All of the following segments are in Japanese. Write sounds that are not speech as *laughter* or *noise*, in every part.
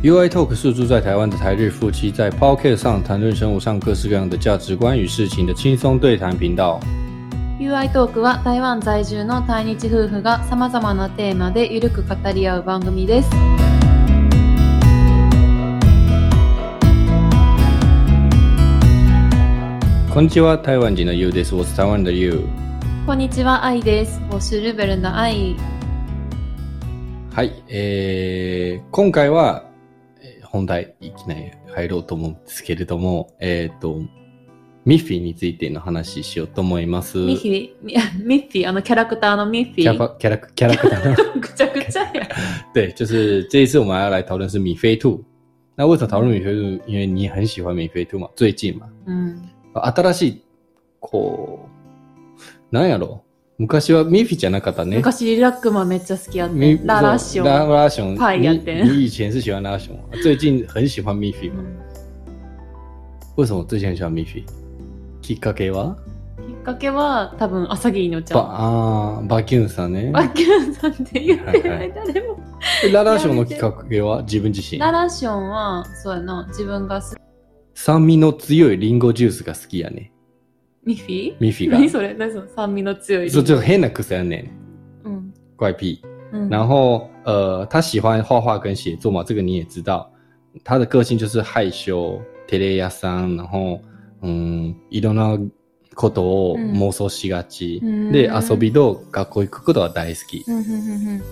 UI Talk 是住在台湾的台日夫妻在 Podcast 上谈论生活上各式各样的价值观与事情的轻松对谈频道。UI トークは台湾在住の対日夫婦が様々なテーマでゆるく語り合う番組です。こんにちは、台湾人的 You です。我是台湾的 You。こんにちは、愛です。我是日本人的愛。はい、えー、今回は、えー本題いきなり入ろうと思うんですけれども、えっ、と、ミッフィーについての話しようと思います。ミッフィー、ミミッフィー、あのキャラクターのミッフィー。キャパキャラクキャラクターの *laughs* ぐちゃぐちゃや。*laughs* 对，就是这一次我们要来讨论是米菲兔。那为什么讨论米菲兔？因为你很喜欢米菲兔嘛，最近嘛，うん。新しいこうなんやろ？昔はミッフィーじゃなかったね。昔リラックマンめっちゃ好きやって。ララッショラン。拉熊派やってん你你以前是喜欢拉熊，最近很喜欢米菲嘛？为什么最近很喜欢米菲？きっかけは？きっかけは多分朝霧のちゃばん。あーバキュンさんね。バキュンさんって言ってない誰も。えララ熊のきっかけは？自分自身？ララッションは、そうやな、自分が好き。酸味の強いリンゴジュースが好きやね。ミッフィ？ーミッフィーが？何。それ？何その？酸味の強い。说就很那个谁呢？うん。怪癖。うん。然后呃，他喜欢画画跟写作嘛，这个你也知道。他的个性就是害羞、テレ屋さん，然后嗯，いろんなことを妄想しがち。うんで、遊びと学校行くことは大好き。うんうんうん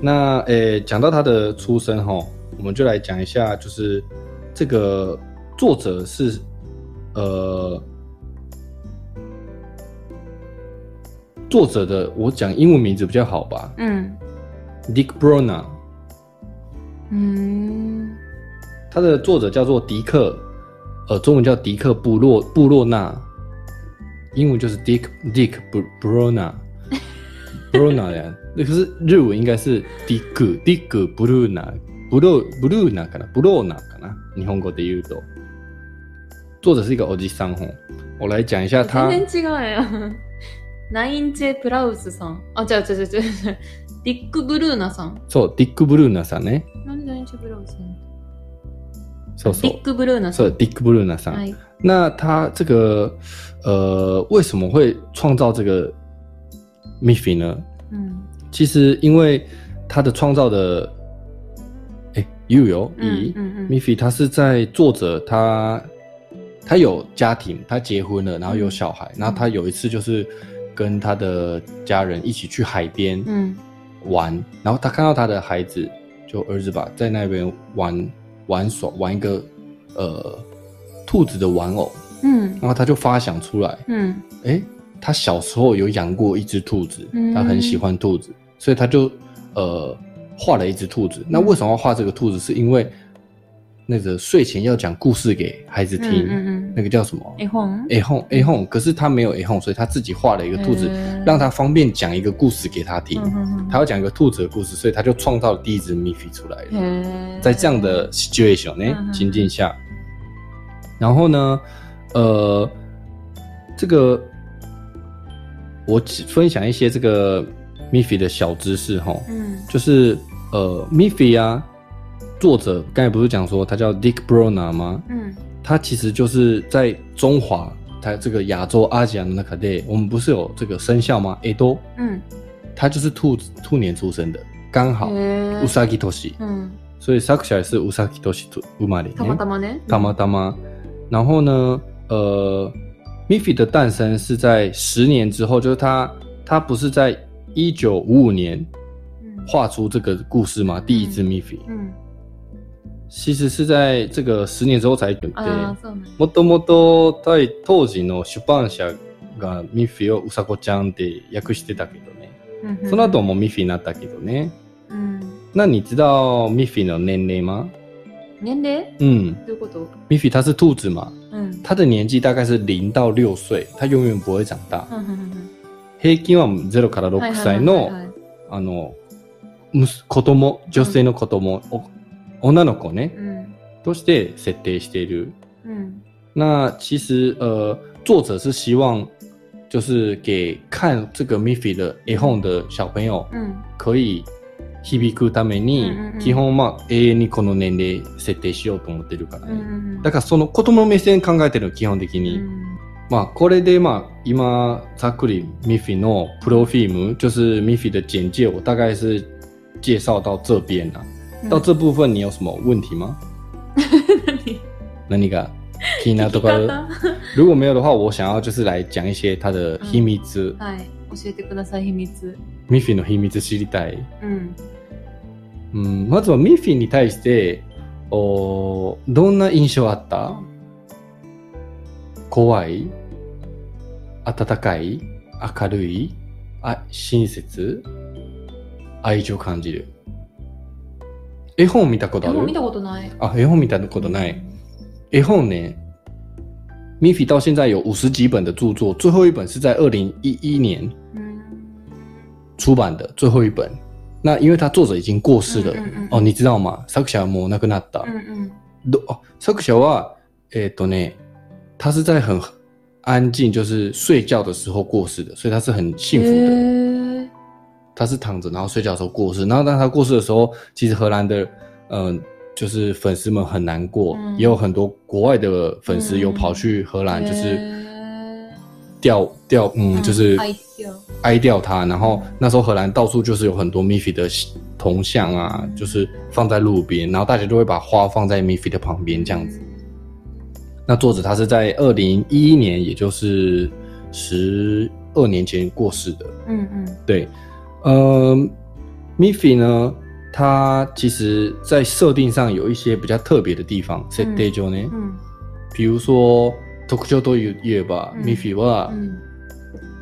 那呃，讲到他的出身哈，我们就来讲一下，就是这个作者是呃，作者的我讲英文名字比较好吧うん。，Dick Brona，うん。他的作者叫做迪克，呃，中文叫迪克布洛布洛纳，英文就是 Dick Dick Br- Brona Brona 呀，那可是日文应该是 Dick Dick Bruna ブロブルーナかなブローナかな日本語で言うと。作者是一个おじさん吼，我来讲一下他。全然違うやん。ナインチェ・プラウスさん。あ、違う違う違う違う。ディック・ブルーナさん。そう、ディック・ブルーナさんね。なんでナインチェ・プラウスさん？そうそうディッ。ク・ブルーナさん。そう、ディック・ブルーナさん。はい。那他这个呃，为什么会创造这个 Miffy 呢？うん。其实因为他的创造的，哎，You 有うん以うんうん。Miffy，他是在作者他他有家庭，他结婚了，然后有小孩，然后他有一次就是跟他的家人一起去海边うん。玩，然后他看到他的孩子，就儿子吧，在那边玩玩耍，玩一个呃兔子的玩偶，うん。然后他就发想出来，うん。哎，他小时候有养过一只兔子，嗯他很喜欢兔子，所以他就呃画了一只兔子。那为什么要画这个兔子？是因为 那个睡前要讲故事给孩子听，うんうんうん那个叫什么？絵本 A 哄 A 哄，可是他没有 A 哄，所以他自己画了一个兔子，へー让他方便讲一个故事给他听。うんうんうん他要讲一个兔子的故事，所以他就创造了第一只 Miffy 出来了。へー在这样的 situation 呢嗯嗯情境下，然后呢，呃，这个我只分享一些这个 Miffy 的小知识哈，うん。就是呃 Miffy 啊， 作者刚才不是讲说他叫 Dick Brona 吗？うん。他其实就是在中华，他这个亚洲阿加那卡代，我们不是有这个生肖吗？诶都，うん。他就是兔子兔年出生的，刚好へー乌萨基托西，うん。所以作者也是乌萨基托西生まれたまね。たまね。たまたま。然后呢，呃，Miffy 的诞生是在十年之后，就是他他不是在一九五五年うん。画出这个故事吗？第一只 Miffy，うん。 其实是在这个十年之后才对。ああ、そうね。もともと在当時の出版社がミッフィーをうさこちゃんって訳してたけどね。その後もミッフィーになったけどね。うん。那你知道ミッフィーの年齢吗？年齢？嗯，どういうこと？ミッフィー它是兔子嘛，うん。它的年纪大概是零到六岁，它永远不会长大。うんうんうん平均は0からうんはい6はいはい歳のはいあの子供、女性の子供、お女の子ねうん。として設定している。うん。那其实呃，作者是希望就是给看这个 Miffy 的 A Home 的小朋友うん。可以響くために、うんうんうん基本まあ永遠にこの年齢設定しようと思ってるからね。うんうんだからその子供の目線考えてるの基本的に。うんまあこれでまあ今ざっくり Miffy のプロフィーム，就是 Miffy 的简介，我大概是介绍到这边了、到这部分你有什么问题吗？何が気になるところ？如果没有的话，我想要就是来讲一些它的秘密之、はい。教えてください、秘密。Miffy の秘密知りたい。うん。うん、まずはミッフィーに対して、おどんな印象あった？怖い？温かい？明るい？あ親切？愛情感じる絵本見たことある？えもう見たことない。啊，絵本見たことない。絵本呢，Miffy 到现在有五十几本的著作，最后一本是在二零一一年うん。出版的最后一本。那因为他作者已经过世了，嗯嗯嗯哦，你知道吗？作者はもう亡くなった。うんうん。ど哦作者はえっとね，他是在很安静，就是睡觉的时候过世的，所以他是很幸福的。他是躺着，然后睡觉的时候过世。然后当他过世的时候，其实荷兰的嗯、呃就是粉丝们很难过，嗯也有很多国外的粉丝嗯有跑去荷兰，就是へ吊吊嗯，ー就是愛嬌哀悼他。然后那时候荷兰到处就是有很多 Miffy 的铜像啊，就是放在路边，然后大家都会把花放在 Miffy 的旁边这样子。那作者他是在二零一一年，也就是十二年前过世的。うんうん。对， 呃，Miffy 呢，它其实在设定上有一些比较特别的地方。設定上ね、うん比如说特徴と言えば、うん Miffy はうん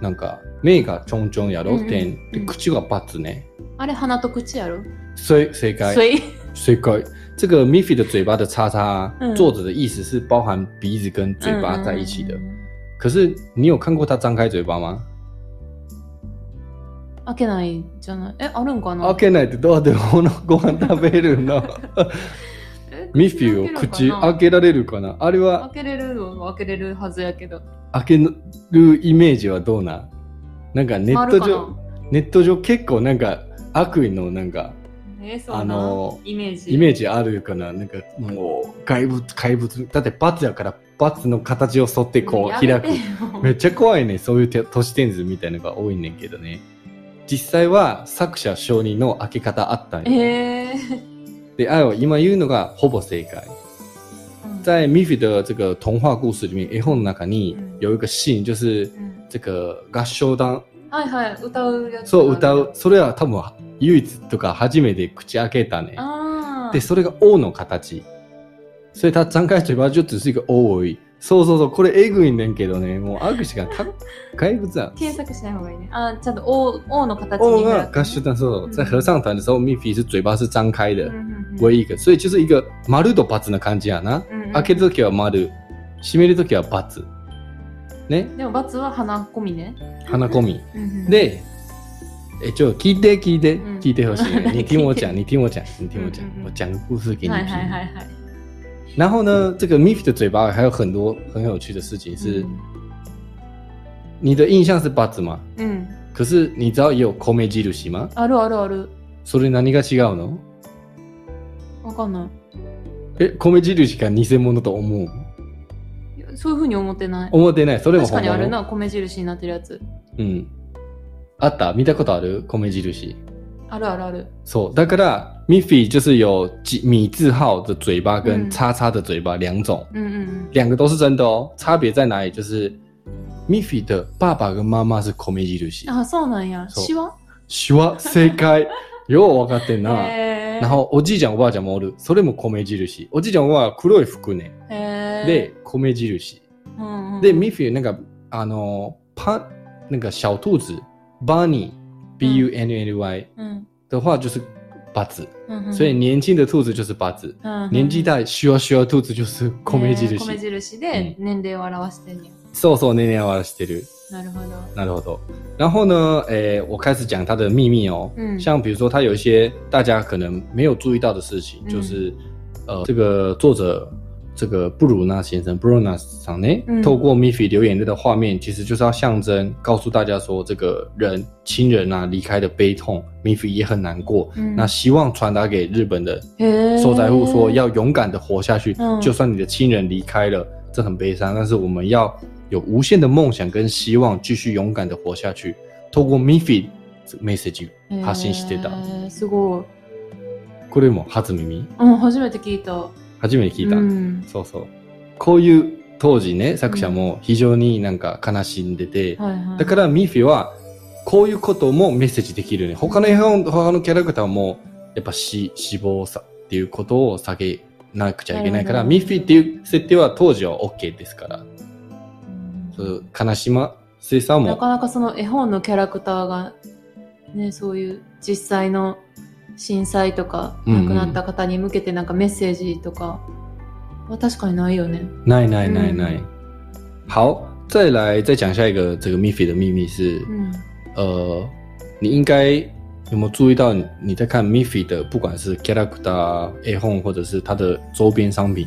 なんか目がちょんちょんやろ、点口がバツね。あれ、鼻と口やろ？所以正解所以、正解。这个 Miffy 的嘴巴的叉叉，嗯作者的意思是包含鼻子跟嘴巴在一起的。可是你有看过他张开嘴巴吗？開けないじゃない？え、あるんかな？開けないってどうやってご飯食べるの？え *laughs* ミッフィーを口開けられるかな？あれは開けれるのは開けれるはずやけど。開けるイメージはどうなん？なんかネット上、ネット上結構なんか悪意のなんかあのイメージ？イメージあるかな？なんかもう怪物、怪物。だってバツやからバツの形を沿ってこう開く。めっちゃ怖いね。そういうて都市伝説みたいなのが多いねんけどね。実際は作者承認の開け方あったんよ。えで、あよ、今言うのがほぼ正解。ー。在 Miffy 的这个童话故事里面，絵本の中に嗯有一个シーン，就是うん这个合唱団、はいはい、歌うやつ。そう歌う。それは多分唯一とか初めて口開けたね。で、それが O の形。所以他张开嘴巴就只是一个 O 而已。そうそうそう、これえぐいねんけどね、もうアグシがた怪物だ。検索しない方がいいね。あーちゃんと O, o の形 O にが合唱団、そう、在合唱团的时候，Miffy 是嘴巴是张开的うん、うんうん唯一一个，所以就是一个丸と×な感じやな。うんうん開けるときは丸、閉めるときは×。ね、でも、バツは鼻込みね。鼻込み。うんうん、で、え、ちょ、聞いて聞いて、嗯聞いてほしい。你听我讲，聞い你听我讲，你听我讲嗯嗯，嗯我讲个故事给你はいはいは听。然后呢，这个 Miffy 的嘴巴还有很多很有趣的事情是，你的印象是八字吗？うん。うん。可是你知道也有米印吗？あるあるある。それ何が違うの？わかんないえ、米印が偽物と思う？そういうふうに思ってない。思ってない。それも確かにある。な、米印になってるやつ。うん。あった？見たことある？米印。あるあるある。そう，だからミッフィー就是有几米字号的嘴巴跟嗯叉叉的嘴巴两种，うんうん两个都是真的哦。差别在哪里？就是ミッフィー的爸爸跟妈妈是米印うん。。あ、そうなんや。シワ手話正解。*laughs* よう分かってんな。然后おじいちゃんおばあちゃんもおる。それも米印。おじいちゃんは黒い服ね。で、米印。うんうん、で、ミッフィー那个あのパ那个小兔子 bunny b u n n y うん的话就是八字，所以年轻的兔子就是八字。年紀大シュワシュワ兔子就是米印。米印で年齢を表してんねや。そうそう年齢表してる。なるほど。なるほど。然后呢，诶，我开始讲它的秘密哦。嗯像比如说，它有一些大家可能没有注意到的事情，嗯就是呃，这个作者这个布鲁纳先生 （Bruna さん呢，嗯透过 Miffy 流眼泪的画面，其实就是要象征告诉大家说，这个人亲人啊离开的悲痛，Miffy 也很难过。嗯那希望传达给日本的へー受灾户说，要勇敢的活下去，嗯就算你的亲人离开了，这很悲伤，但是我们要有无限的梦想跟希望，继续勇敢的活下去。透过 Miffy 这个 message 発信してた。へーすごい。これも初耳うん、初めて聞いた。 初めて聞いた。うん。そうそう。こういう当時ね、作者も非常になんか悲しんでて、はいはい。だからミッフィーはこういうこともメッセージできるよね。他の絵本、他のキャラクターもやっぱ死、死亡さっていうことを下げなくちゃいけないから、ミッフィーっていう設定は当時は OK ですから、うんそう悲しませさも、なかなかその絵本のキャラクターが、ね、そういう実際の震災とか亡くなった方に向けてなんかメッセージとかは確かにないよね。ないないないない。嗯好，再来再讲下一个这个 Miffy 的秘密是，うん。呃，你应该有没有注意到你你在看 Miffy 的，不管是 character、A home 或者是它的周边商品，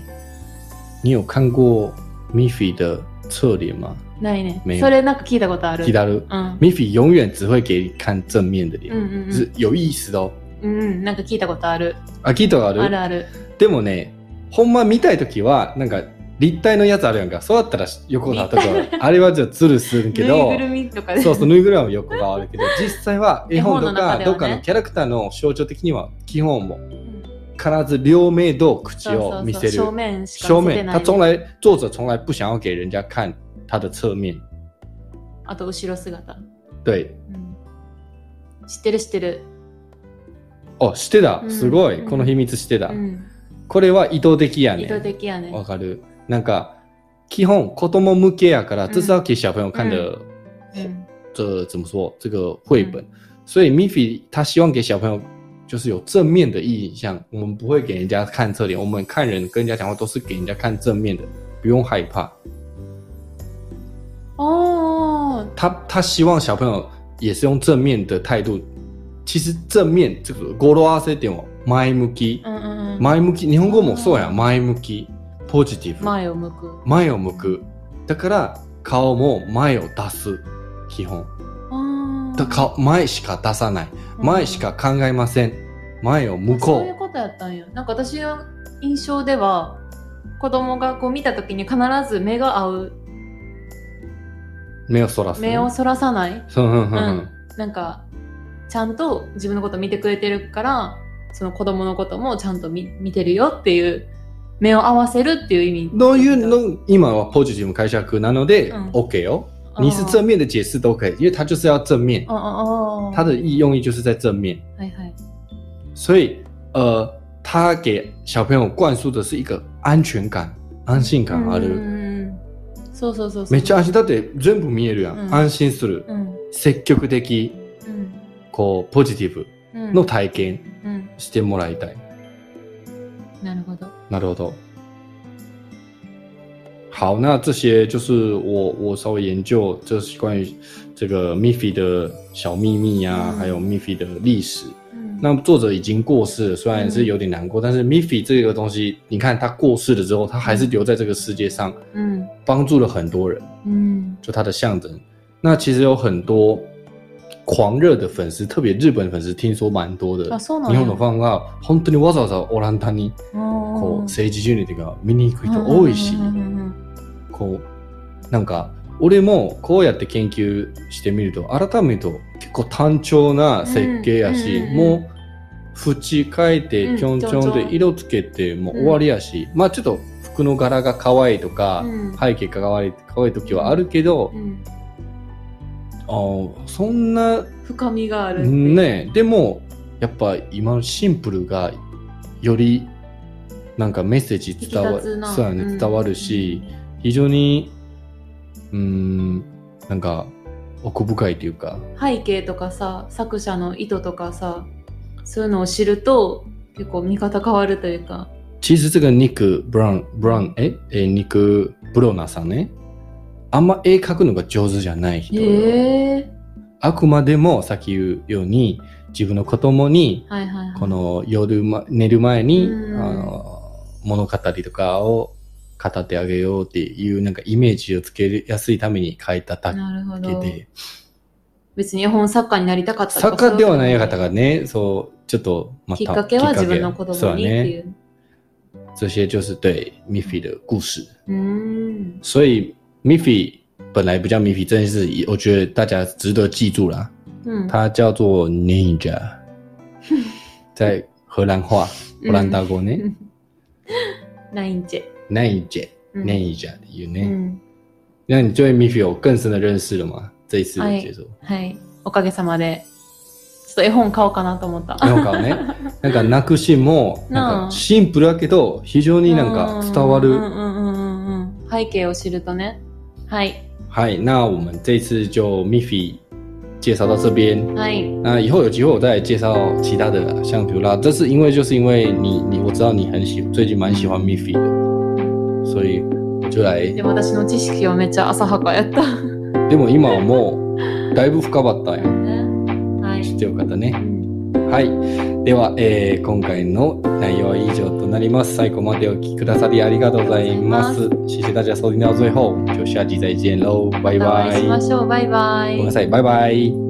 你有看过 Miffy 的侧脸吗？ないね没。有それなんか聞いたことある。提到了うん。Miffy 永远只会给你看正面的脸，うんうん是有意思的哦。うん。うん、なんか聞いたことある。あ、聞いたことある？あるある。でもね、ほんま見たいときは、なんか立体のやつあるやんか。そうだったら横がとか、あれはじゃあズルするけどぬいぐ、るみとかで。そうそう、ぬいぐるみは横があるけど、*laughs* 実際は絵本とかねどっかのキャラクターの象徴的には基本もうん必ず両目と口そうそうそうを見せる。正面しか正面，見せてない。他从来作者从来不想要给人家看他的侧面。あと後ろ姿。对，うん知ってる知ってる。哦，してたう。んすごい。うんこの秘密してたう。ん。これは意図的や意図ね。的やね。わかる？なんか基本子供向けやから，嗯这是要给小朋友看的。うん。这怎么说？这个绘本，所以 Miffy 他希望给小朋友就是有正面的印象，我们不会给人家看侧脸，我们看人跟人家讲话都是给人家看正面的，不用害怕。あ他他希望小朋友也是用正面的态度。其实正面这个語呂合わせても前向きあ。うんうんうん。前向き日本語もそうやん前向きポジティブ前を向く。前を向くだから顔も前を出す基本だ顔前しか出さない前しか考えません前を向こそういうことやったんや。なんか私の印象では、子供がこう見た時に必ず目が合う。う目をそらす目をそらさない。そううんうんううんん。なんか、ちゃんと自分のこと見てくれてるから、その子供のこともちゃんと見見てるよっていう、目を合わせるっていう意味。どういうの？今はポジティブ解釈なのでうん。OK よ。你是正面的解释都可以因为它就是要正面。あああ它的意用意就是在正面。はいはい。所以呃他给小朋友灌输的是一个安全感安心感あうんるうんうん。そうそうそうそう。めっちゃ安心だって全部見えるやん、うん。安心する。うん。積極的うん。こうポジティブうん。の体験うん。してもらいたい、なるほど。なるほど。好，那这些就是我我稍微研究，这是关于这个 Miffy 的小秘密呀、嗯还有 Miffy 的历史。うん那作者已经过世了，虽然是有点难过，但是 Miffy 这个东西，你看他过世了之后，他还是留在这个世界上，うん。帮助了很多人，うん。就他的象征。那其实有很多狂热的粉丝，特别日本粉丝，听说蛮多的。日や。本のファンが本当にわざわざオランダにここう政治ジュニティが見に行く人多いし、こうなんか俺もこうやって研究してみると改めると結構単調な設計やし、もう縁変えてうんちょんちょんで色つけてもう終わりやし、まあちょっと服の柄が可愛いとか、うん。背景が可愛い可愛い時はあるけど、うんあーそんな深みがある。ねでもやっぱ今のシンプルがよりなんかメッセージ伝わそうやね、うん。伝わるし非常にうーんなんか奥深いというか。背景とかさ、作者の意図とかさ、そういうのを知ると結構見方変わるというか。其实这个ニック・ブラウンブラウンえ？えニック・ブローナーさんねあんま絵描くのが上手じゃない人。あくまでもさっき言うように自分の子供にはいはいはい。この夜、ま、寝る前に、うんあの物語とかを語ってあげようっていうなんかイメージをつけやすいために書いただ。けで、別に絵本作家になりたかった作家ではない方がね、そう、ちょっとまたきっかけは自分の子そうだ供にっていね。う。这些就是对 Miffy 的故事。うーん。所以 Miffy 本来不叫 Miffy 这件事，我觉得大家值得记住啦。うん。它叫做 Ninja，*laughs* 在荷兰话、嗯荷蘭大語ね、ナインチェ。Ninja うん Ninja っていううね。ん。那你对 Miffy 有更深的认识了吗？这一次的解说。はい。おかげさまで。ちょっと絵本買おうかなと思った。*laughs* なんかね、なんか泣くシーンも、なんかシンプルだけど、非常になんか伝わる。背景を知るとね。はい。嗨，那我们这一次就 Miffy 介绍到这边。はい。那以后有机会我再介绍其他的啦，像比如啦，这是因为就是因为你你我知道你很喜最近蛮喜欢 Miffy 的，所以我就来。でも私の知識はめっちゃ浅はかやった。でも今はもうだいぶ深かったんや。はい。てよかったねう。んはい。では、えー今回の内容は以上となります。最後までお聞きくださりありがとうございます。谢谢大家收听到最后，就下集再见喽。バイバイごめんな。さい、バイバイ。